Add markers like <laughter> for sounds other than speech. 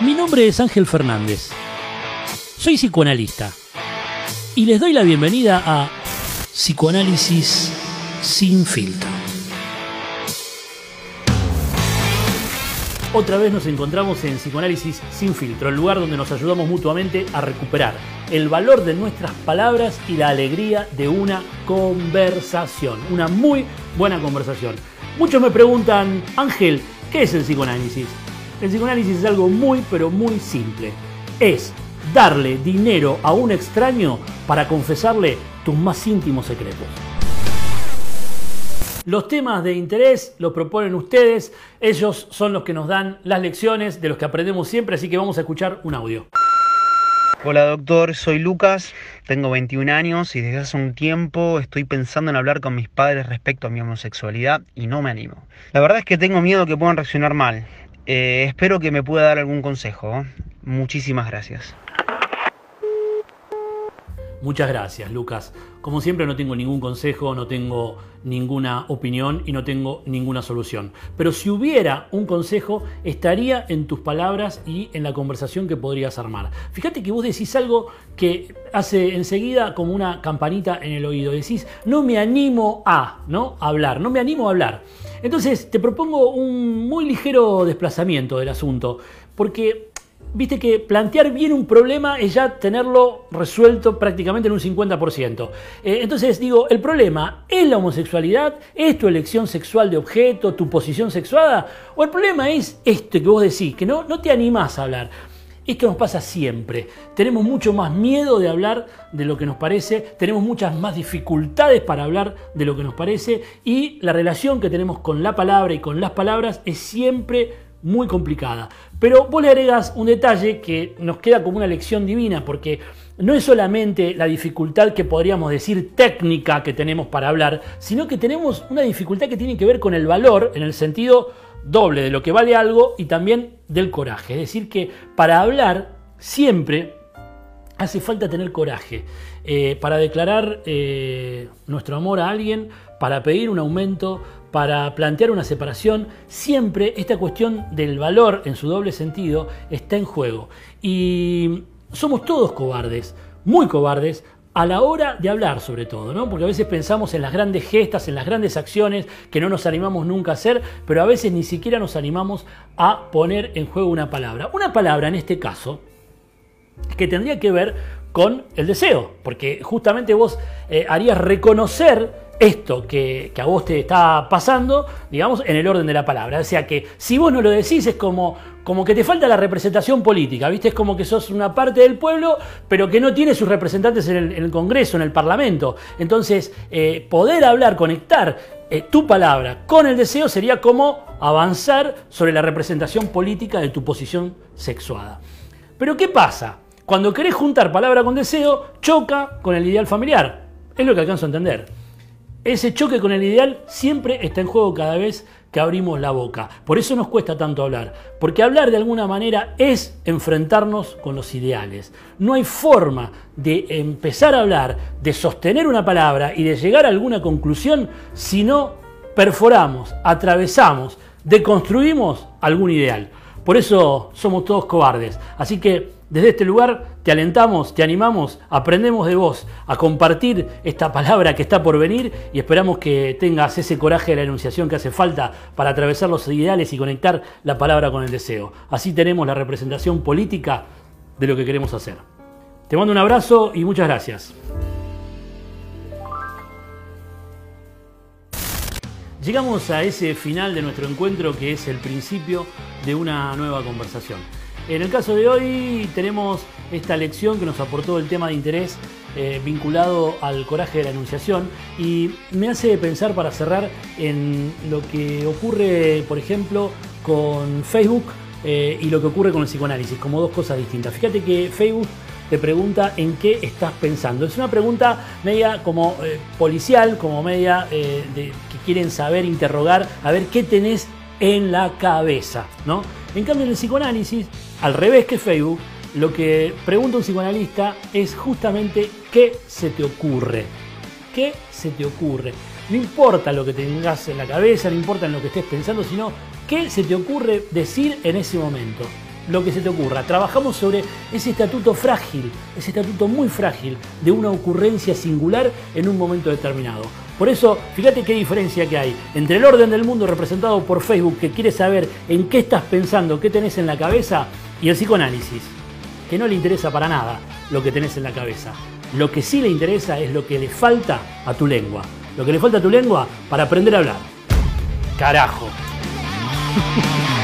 Mi nombre es Ángel Fernández. Soy psicoanalista. Y les doy la bienvenida a Psicoanálisis sin filtro. Otra vez nos encontramos en Psicoanálisis sin filtro, el lugar donde nos ayudamos mutuamente a recuperar el valor de nuestras palabras y la alegría de una conversación. Una muy buena conversación. Muchos me preguntan, Ángel, ¿qué es el psicoanálisis? El psicoanálisis es algo muy, pero muy simple. Es darle dinero a un extraño para confesarle tus más íntimos secretos. Los temas de interés los proponen ustedes, ellos son los que nos dan las lecciones de los que aprendemos siempre, así que vamos a escuchar un audio. Hola doctor, soy Lucas, tengo 21 años y desde hace un tiempo estoy pensando en hablar con mis padres respecto a mi homosexualidad y no me animo. La verdad es que tengo miedo que puedan reaccionar mal. Eh, espero que me pueda dar algún consejo. Muchísimas gracias. Muchas gracias, Lucas. Como siempre no tengo ningún consejo, no tengo ninguna opinión y no tengo ninguna solución. Pero si hubiera un consejo, estaría en tus palabras y en la conversación que podrías armar. Fíjate que vos decís algo que hace enseguida como una campanita en el oído. Decís, no me animo a, ¿no? hablar, no me animo a hablar. Entonces te propongo un muy ligero desplazamiento del asunto, porque viste que plantear bien un problema es ya tenerlo resuelto prácticamente en un 50%. Eh, entonces digo, el problema es la homosexualidad, es tu elección sexual de objeto, tu posición sexuada, o el problema es esto que vos decís, que no, no te animás a hablar. Esto nos pasa siempre. Tenemos mucho más miedo de hablar de lo que nos parece, tenemos muchas más dificultades para hablar de lo que nos parece y la relación que tenemos con la palabra y con las palabras es siempre muy complicada. Pero vos le agregas un detalle que nos queda como una lección divina, porque no es solamente la dificultad que podríamos decir técnica que tenemos para hablar, sino que tenemos una dificultad que tiene que ver con el valor en el sentido doble de lo que vale algo y también del coraje. Es decir, que para hablar siempre hace falta tener coraje. Eh, para declarar eh, nuestro amor a alguien, para pedir un aumento, para plantear una separación, siempre esta cuestión del valor en su doble sentido está en juego. Y somos todos cobardes, muy cobardes, a la hora de hablar sobre todo, ¿no? Porque a veces pensamos en las grandes gestas, en las grandes acciones que no nos animamos nunca a hacer, pero a veces ni siquiera nos animamos a poner en juego una palabra. Una palabra en este caso que tendría que ver con el deseo, porque justamente vos eh, harías reconocer esto que, a vos te está pasando, digamos, en el orden de la palabra. O sea que si vos no lo decís es como, como que te falta la representación política, ¿viste? Es como que sos una parte del pueblo, pero que no tiene sus representantes en el, Congreso, en el Parlamento. Entonces, eh, poder hablar, conectar eh, tu palabra con el deseo sería como avanzar sobre la representación política de tu posición sexuada. Pero ¿qué pasa? Cuando querés juntar palabra con deseo, choca con el ideal familiar. Es lo que alcanzo a entender. Ese choque con el ideal siempre está en juego cada vez que abrimos la boca. Por eso nos cuesta tanto hablar, porque hablar de alguna manera es enfrentarnos con los ideales. No hay forma de empezar a hablar, de sostener una palabra y de llegar a alguna conclusión si no perforamos, atravesamos, deconstruimos algún ideal. Por eso somos todos cobardes. Así que desde este lugar te alentamos, te animamos, aprendemos de vos a compartir esta palabra que está por venir y esperamos que tengas ese coraje de la enunciación que hace falta para atravesar los ideales y conectar la palabra con el deseo. Así tenemos la representación política de lo que queremos hacer. Te mando un abrazo y muchas gracias. Llegamos a ese final de nuestro encuentro que es el principio de una nueva conversación. En el caso de hoy tenemos esta lección que nos aportó el tema de interés eh, vinculado al coraje de la enunciación y me hace pensar para cerrar en lo que ocurre, por ejemplo, con Facebook eh, y lo que ocurre con el psicoanálisis, como dos cosas distintas. Fíjate que Facebook te pregunta en qué estás pensando. Es una pregunta media como eh, policial, como media de, que quieren saber, interrogar, a ver qué tenés en la cabeza, ¿no? En cambio, en el psicoanálisis al revés que Facebook, lo que pregunta un psicoanalista es justamente qué se te ocurre. ¿Qué se te ocurre? No importa lo que tengas en la cabeza, no importa en lo que estés pensando, sino qué se te ocurre decir en ese momento. Lo que se te ocurra. Trabajamos sobre ese estatuto frágil, ese estatuto muy frágil de una ocurrencia singular en un momento determinado. Por eso, fíjate qué diferencia que hay entre el orden del mundo representado por Facebook, que quiere saber en qué estás pensando, qué tenés en la cabeza, y el psicoanálisis, que no le interesa para nada lo que tenés en la cabeza. Lo que sí le interesa es lo que le falta a tu lengua. Lo que le falta a tu lengua para aprender a hablar. Carajo. <laughs>